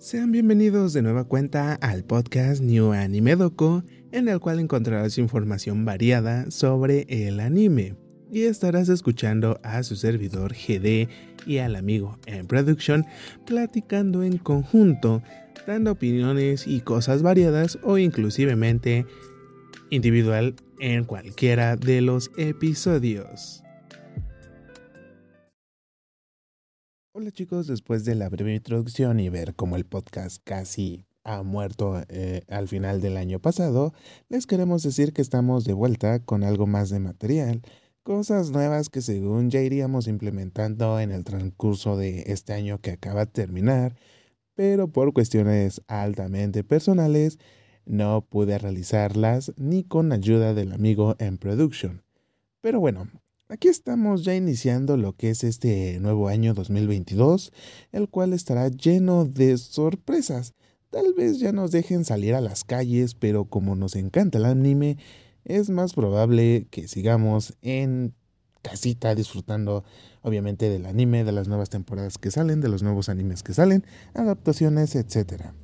Sean bienvenidos de nueva cuenta al podcast New Anime Doco, en el cual encontrarás información variada sobre el anime. Y estarás escuchando a su servidor GD y al amigo en Production platicando en conjunto, dando opiniones y cosas variadas o inclusivemente individual en cualquiera de los episodios. Hola chicos, después de la breve introducción y ver cómo el podcast casi ha muerto eh, al final del año pasado, les queremos decir que estamos de vuelta con algo más de material, cosas nuevas que según ya iríamos implementando en el transcurso de este año que acaba de terminar, pero por cuestiones altamente personales no pude realizarlas ni con ayuda del amigo en production. Pero bueno, Aquí estamos ya iniciando lo que es este nuevo año 2022, el cual estará lleno de sorpresas. Tal vez ya nos dejen salir a las calles, pero como nos encanta el anime, es más probable que sigamos en casita disfrutando obviamente del anime, de las nuevas temporadas que salen, de los nuevos animes que salen, adaptaciones, etc.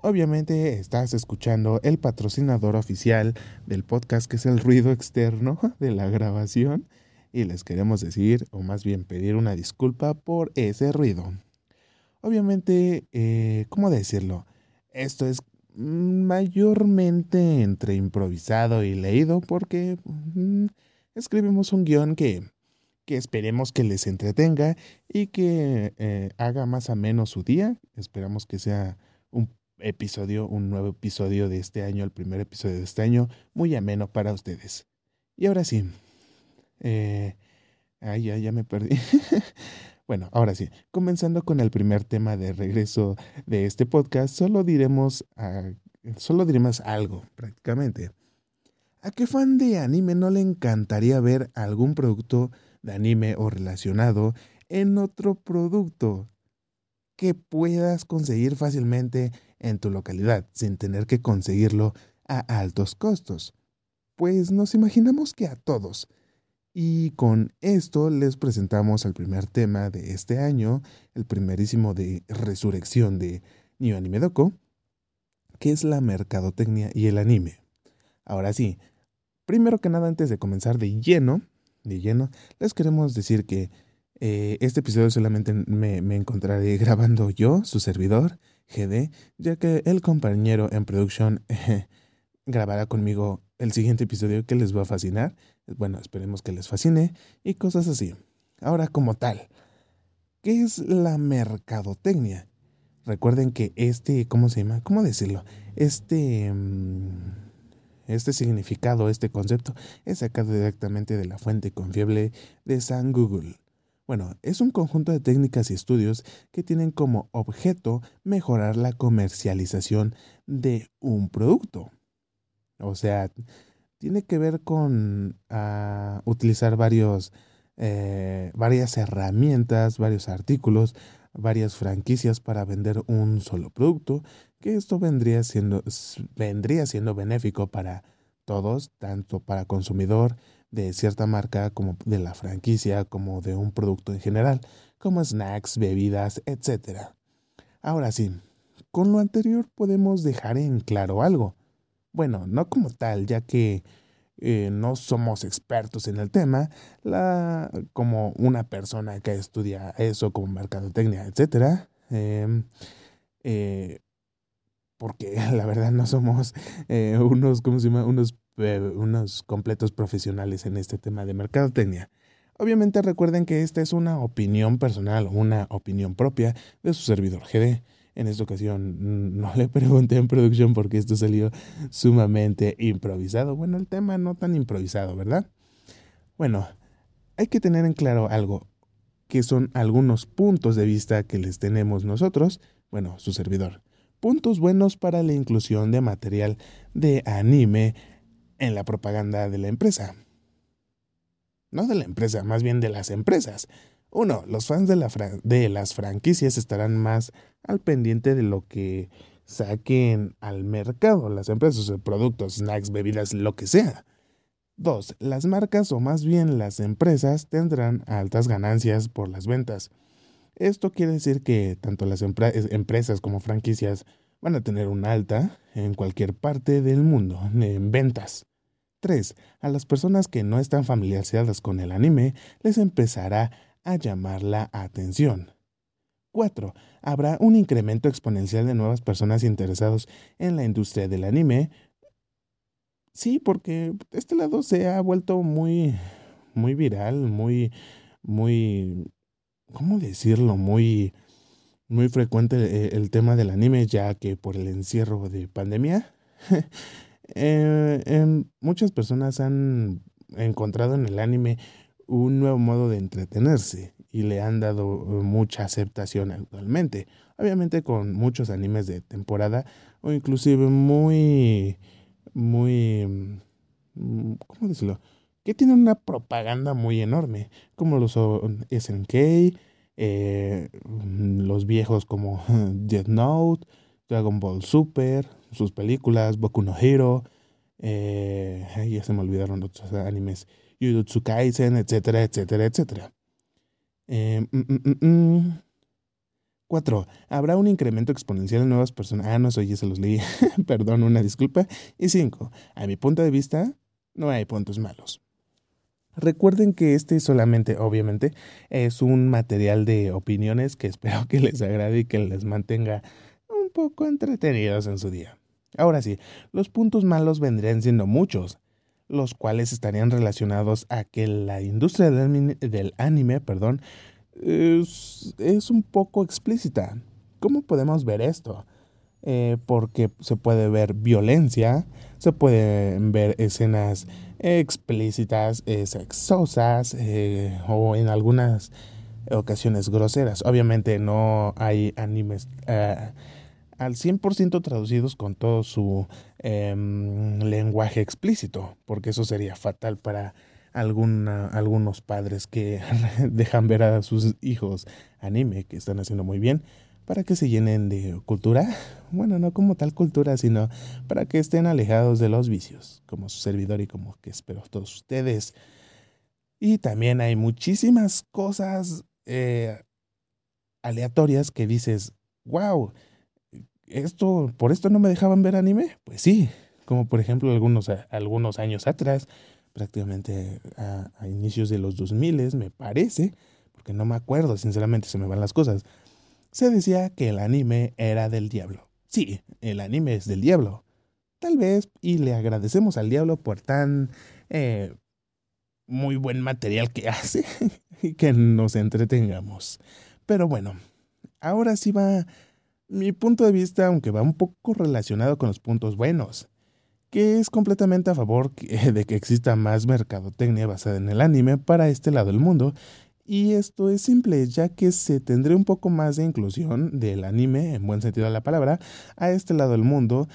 Obviamente estás escuchando el patrocinador oficial del podcast que es el ruido externo de la grabación y les queremos decir, o más bien pedir una disculpa por ese ruido. Obviamente, eh, ¿cómo decirlo? Esto es mayormente entre improvisado y leído porque mm, escribimos un guion que, que esperemos que les entretenga y que eh, haga más ameno su día. Esperamos que sea un episodio, un nuevo episodio de este año, el primer episodio de este año, muy ameno para ustedes. Y ahora sí, eh, ay, ya, ya me perdí. bueno, ahora sí, comenzando con el primer tema de regreso de este podcast, solo diremos, solo diremos algo, prácticamente. ¿A qué fan de anime no le encantaría ver algún producto de anime o relacionado en otro producto que puedas conseguir fácilmente en tu localidad sin tener que conseguirlo a altos costos? Pues nos imaginamos que a todos, y con esto les presentamos el primer tema de este año, el primerísimo de resurrección de New Anime Doco, que es la mercadotecnia y el anime. Ahora sí, primero que nada, antes de comenzar de lleno, de lleno, les queremos decir que eh, este episodio solamente me, encontraré grabando yo, su servidor, GD, ya que el compañero en producción grabará conmigo el siguiente episodio que les va a fascinar. Bueno, esperemos que les fascine y cosas así. Ahora como tal, ¿qué es la mercadotecnia? Recuerden que este, ¿cómo se llama? ¿Cómo decirlo? Este, mm, este significado, este concepto, es sacado directamente de la fuente confiable de San Google. Bueno, es un conjunto de técnicas y estudios que tienen como objeto mejorar la comercialización de un producto. O sea, tiene que ver con ah, utilizar varios, eh, varias herramientas, varios artículos, varias franquicias para vender un solo producto, que esto vendría siendo, vendría siendo benéfico para todos, tanto para consumidor de cierta marca como de la franquicia, como de un producto en general, como snacks, bebidas, etc. Ahora sí, con lo anterior podemos dejar en claro algo. Bueno, no como tal, ya que eh, no somos expertos en el tema, la, como una persona que estudia eso como mercadotecnia, etcétera, em, eh, porque la verdad no somos eh, unos, ¿cómo se llama? Unos, unos completos profesionales en este tema de mercadotecnia. Obviamente recuerden que esta es una opinión personal, una opinión propia de su servidor GD. En esta ocasión no le pregunté en producción porque esto salió sumamente improvisado. Bueno, el tema no tan improvisado, ¿verdad? Bueno, hay que tener en claro algo, que son algunos puntos de vista que les tenemos nosotros, bueno, su servidor. Puntos buenos para la inclusión de material de anime en la propaganda de la empresa. No de la empresa, más bien de las empresas. Uno, los fans de, la de las franquicias estarán más al pendiente de lo que saquen al mercado las empresas, productos, snacks, bebidas, lo que sea. Dos, las marcas o más bien las empresas tendrán altas ganancias por las ventas. Esto quiere decir que tanto las empresas como franquicias van a tener un alta en cualquier parte del mundo en ventas. 3. A las personas que no están familiarizadas con el anime les empezará a llamar la atención. 4. Habrá un incremento exponencial de nuevas personas interesadas en la industria del anime. Sí, porque este lado se ha vuelto muy, muy viral, muy, muy, ¿cómo decirlo? Muy, muy frecuente eh, el, tema del anime, ya que por el encierro de pandemia, eh, muchas personas han encontrado en el anime un nuevo modo de entretenerse y le han dado eh, mucha aceptación actualmente. Obviamente con muchos animes de temporada o inclusive muy, muy, mm, ¿cómo decirlo? Que tienen una propaganda muy enorme, como los SNK, eh, los viejos como Death Note, Dragon Ball Super, sus películas, Boku no Hero, eh, ya se me olvidaron otros animes, Jujutsu Kaisen, etcétera, etcétera, etcétera. Eh, mm, mm, mm, Cuatro, habrá un incremento exponencial de nuevas personas. Ah, no, eso ya se los leí. Perdón, una disculpa. Y cinco, a mi punto de vista, no hay puntos malos. Recuerden que este solamente, obviamente, es un material de opiniones que espero que les agrade y que les mantenga un poco entretenidos en su día. Ahora sí, los puntos malos vendrían siendo muchos los cuales estarían relacionados a que la industria del anime, perdón, es, un poco explícita. ¿Cómo podemos ver esto? Eh, porque se puede ver violencia, se pueden ver escenas explícitas, eh, sexosas eh, o en algunas ocasiones groseras. Obviamente no hay animes al 100% traducidos con todo su em, lenguaje explícito, porque eso sería fatal para algunos padres que dejan ver a sus hijos anime, que están haciendo muy bien, para que se llenen de cultura, bueno, no como tal cultura, sino para que estén alejados de los vicios, como su servidor y como que espero todos ustedes. Y también hay muchísimas cosas eh, aleatorias que dices, wow, esto, por esto no me dejaban ver anime. Pues sí, como por ejemplo algunos, algunos años atrás, prácticamente a, inicios de los 2000, me parece, porque no me acuerdo, sinceramente se me van las cosas, se decía que el anime era del diablo. Sí, el anime es del diablo. Tal vez, y le agradecemos al diablo por tan eh, muy buen material que hace y que nos entretengamos. Pero bueno, ahora sí va mi punto de vista, aunque va un poco relacionado con los puntos buenos, que es completamente a favor de que exista más mercadotecnia basada en el anime para este lado del mundo, y esto es simple, ya que se tendría un poco más de inclusión del anime, en buen sentido de la palabra, a este lado del mundo,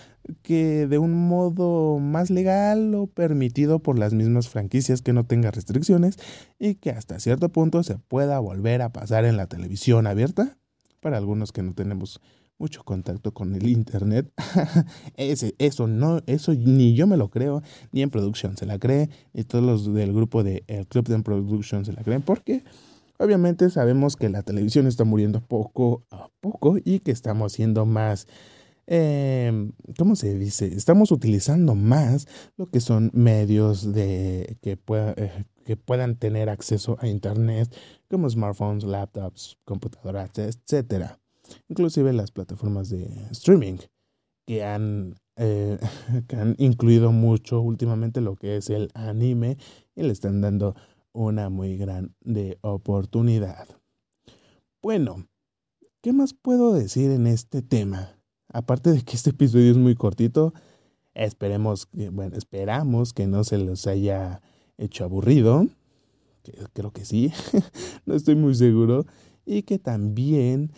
que de un modo más legal o permitido por las mismas franquicias que no tenga restricciones y que hasta cierto punto se pueda volver a pasar en la televisión abierta, para algunos que no tenemos mucho contacto con el internet. Ese, eso no, eso ni yo me lo creo, ni en producción se la cree, ni todos los del grupo de el Club de Production se la creen, porque obviamente sabemos que la televisión está muriendo poco a poco y que estamos siendo más eh, ¿cómo se dice? Estamos utilizando más lo que son medios de que, pueda, eh, que puedan tener acceso a internet, como smartphones, laptops, computadoras, etcétera inclusive las plataformas de streaming que han, eh, que han incluido mucho últimamente lo que es el anime y le están dando una muy grande oportunidad. Bueno, ¿qué más puedo decir en este tema? Aparte de que este episodio es muy cortito, esperemos bueno, esperamos que no se los haya hecho aburrido. creo que sí, no estoy muy seguro. Y que también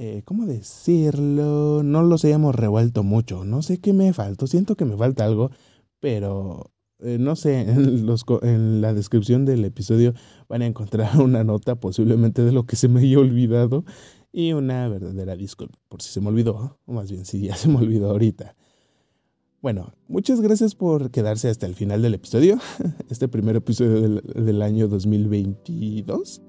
eh, ¿cómo decirlo? No los hayamos revuelto mucho. No sé qué me faltó. Siento que me falta algo, pero eh, no sé. En, los, en la descripción del episodio van a encontrar una nota posiblemente de lo que se me haya olvidado y una verdadera disculpa por si se me olvidó, o más bien si ya se me olvidó ahorita. Bueno, muchas gracias por quedarse hasta el final del episodio, este primer episodio del, del año 2022.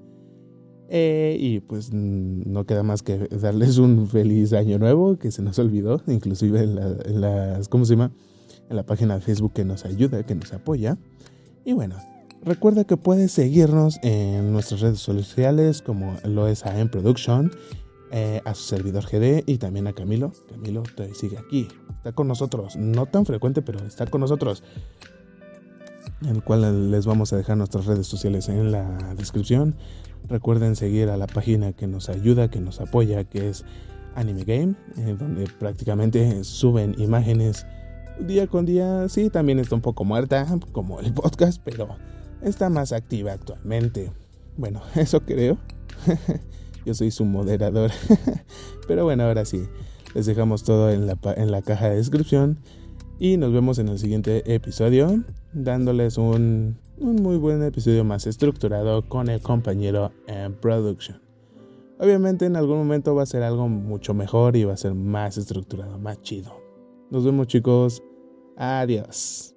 Eh, y pues no queda más que darles un feliz año nuevo, que se nos olvidó, inclusive en, en las, ¿cómo se llama? En la página de Facebook que nos ayuda, que nos apoya. Y bueno, recuerda que puedes seguirnos en nuestras redes sociales como lo es AM Production, eh, a su servidor GD y también a Camilo. Camilo te sigue aquí, está con nosotros, no tan frecuente, pero está con nosotros. El cual les vamos a dejar nuestras redes sociales en la descripción. Recuerden seguir a la página que nos ayuda, que nos apoya, que es Anime Game, eh, donde prácticamente suben imágenes día con día. Sí, también está un poco muerta, como el podcast, pero está más activa actualmente. Bueno, eso creo. Yo soy su moderador. pero bueno, ahora sí, les dejamos todo en la, en la caja de descripción. Y nos vemos en el siguiente episodio, dándoles un, un muy buen episodio más estructurado con el compañero en production. Obviamente en algún momento va a ser algo mucho mejor y va a ser más estructurado, más chido. Nos vemos chicos. Adiós.